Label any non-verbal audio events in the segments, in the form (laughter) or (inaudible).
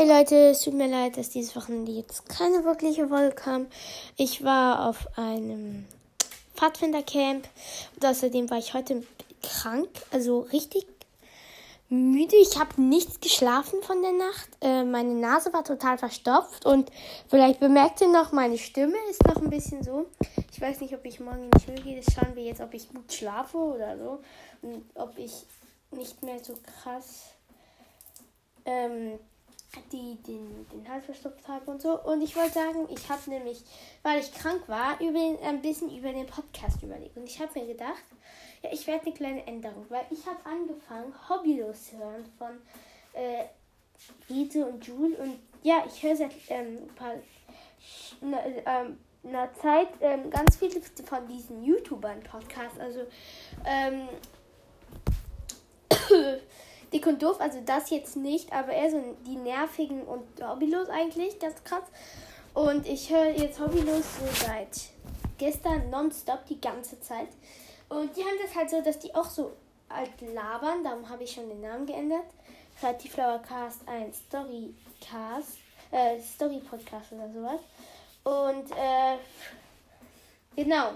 Hey Leute, es tut mir leid, dass dieses Wochenende jetzt keine wirkliche Folge kam. Ich war auf einem Pfadfindercamp und außerdem war ich heute krank, also richtig müde. Ich habe nichts geschlafen von der Nacht. Äh, meine Nase war total verstopft und vielleicht bemerkt ihr noch, meine Stimme ist noch ein bisschen so. Ich weiß nicht, ob ich morgen in die Schule gehe. Das schauen wir jetzt, ob ich gut schlafe oder so. Und ob ich nicht mehr so krass ähm, die den, den Hals verstopft habe und so. Und ich wollte sagen, ich habe nämlich, weil ich krank war, über den, ein bisschen über den Podcast überlegt. Und ich habe mir gedacht, ja, ich werde eine kleine Änderung, weil ich habe angefangen, Hobbylos zu hören von äh, Rite und Jule. Und ja, ich höre seit ähm, ein paar, na, ähm, einer Zeit ähm, ganz viele von diesen YouTubern Podcasts. Also, ähm, (coughs) Dick und Doof, also das jetzt nicht, aber eher so die nervigen und hobbylos eigentlich, ganz krass. Und ich höre jetzt hobbylos so seit gestern nonstop die ganze Zeit. Und die haben das halt so, dass die auch so alt labern, darum habe ich schon den Namen geändert. Creative Flower Cast ein Storycast, äh, Story Podcast oder sowas. Und äh, genau.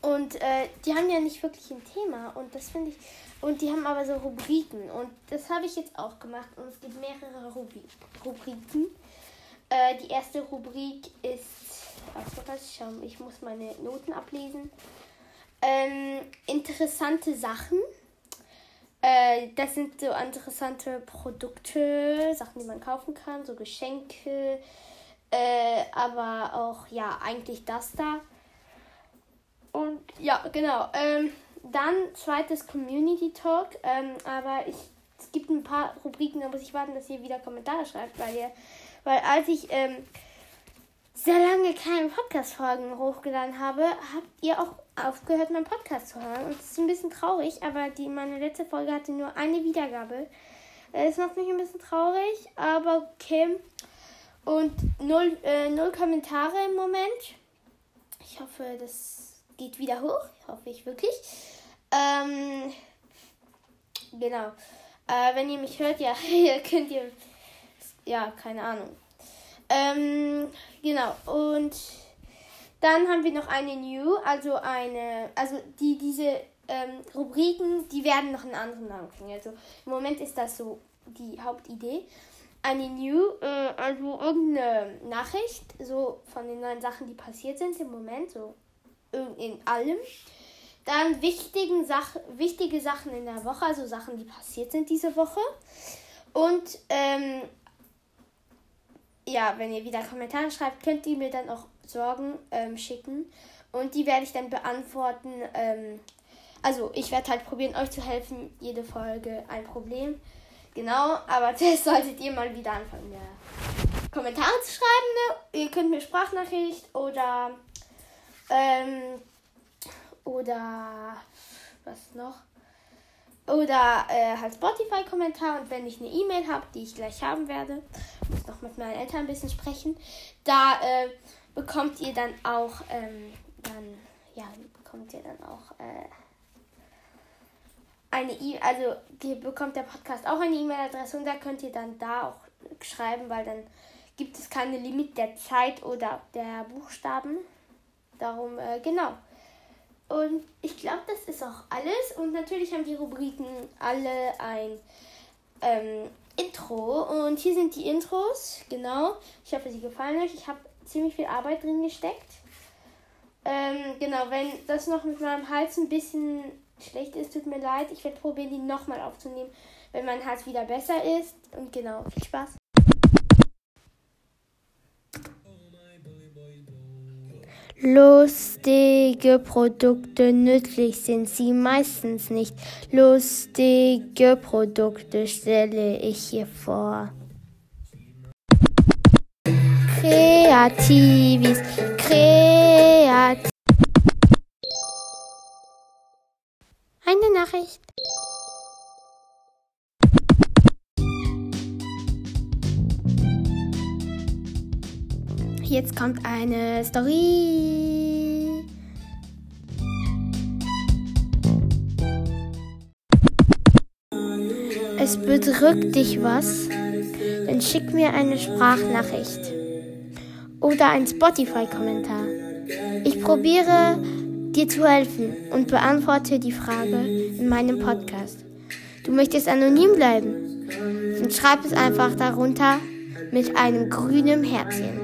Und äh, die haben ja nicht wirklich ein Thema und das finde ich und die haben aber so Rubriken. Und das habe ich jetzt auch gemacht. Und es gibt mehrere Rubri Rubriken. Äh, die erste Rubrik ist. Ach, ich muss meine Noten ablesen. Ähm, interessante Sachen. Äh, das sind so interessante Produkte, Sachen, die man kaufen kann, so Geschenke. Äh, aber auch, ja, eigentlich das da. Und ja, genau. Ähm, dann zweites Community Talk. Ähm, aber ich, es gibt ein paar Rubriken, da muss ich warten, dass ihr wieder Kommentare schreibt, weil ihr, weil als ich ähm, sehr lange keine Podcast-Folgen hochgeladen habe, habt ihr auch aufgehört, meinen Podcast zu hören. Und es ist ein bisschen traurig, aber die, meine letzte Folge hatte nur eine Wiedergabe. Es macht mich ein bisschen traurig, aber okay. Und null, äh, null Kommentare im Moment. Ich hoffe, das geht wieder hoch. Hoffe ich wirklich. Ähm, genau. Äh, wenn ihr mich hört, (laughs) ja, könnt ihr. Ja, keine Ahnung. Ähm, genau. Und dann haben wir noch eine New, also eine, also die, diese ähm, Rubriken, die werden noch einen anderen Namen kriegen. Also im Moment ist das so die Hauptidee. Eine New, äh, also irgendeine Nachricht, so von den neuen Sachen, die passiert sind im Moment, so in allem. Dann wichtigen Sach wichtige Sachen in der Woche, also Sachen, die passiert sind diese Woche. Und ähm, ja, wenn ihr wieder Kommentare schreibt, könnt ihr mir dann auch Sorgen ähm, schicken. Und die werde ich dann beantworten. Ähm, also ich werde halt probieren, euch zu helfen. Jede Folge ein Problem. Genau, aber (laughs) zuerst solltet ihr mal wieder anfangen, ja. Kommentare zu schreiben. Ne? Ihr könnt mir Sprachnachricht oder ähm, oder was noch? Oder äh, halt Spotify-Kommentar und wenn ich eine E-Mail habe, die ich gleich haben werde, muss noch mit meinen Eltern ein bisschen sprechen, da äh, bekommt ihr dann auch, ähm, dann, ja, bekommt ihr dann auch äh, eine E-Mail, also bekommt der Podcast auch eine E-Mail-Adresse und da könnt ihr dann da auch schreiben, weil dann gibt es keine Limit der Zeit oder der Buchstaben. Darum, äh, genau. Und ich glaube, das ist auch alles. Und natürlich haben die Rubriken alle ein ähm, Intro. Und hier sind die Intros. Genau. Ich hoffe, sie gefallen euch. Ich habe ziemlich viel Arbeit drin gesteckt. Ähm, genau, wenn das noch mit meinem Hals ein bisschen schlecht ist, tut mir leid. Ich werde probieren, die nochmal aufzunehmen, wenn mein Hals wieder besser ist. Und genau, viel Spaß. Lustige Produkte, nützlich sind sie meistens nicht. Lustige Produkte stelle ich hier vor. Kreativis, kreativ. Eine Nachricht. Jetzt kommt eine Story. Es bedrückt dich was. dann schick mir eine Sprachnachricht oder einen Spotify-Kommentar. Ich probiere dir zu helfen und beantworte die Frage in meinem Podcast. Du möchtest anonym bleiben? Dann schreib es einfach darunter mit einem grünen Herzchen.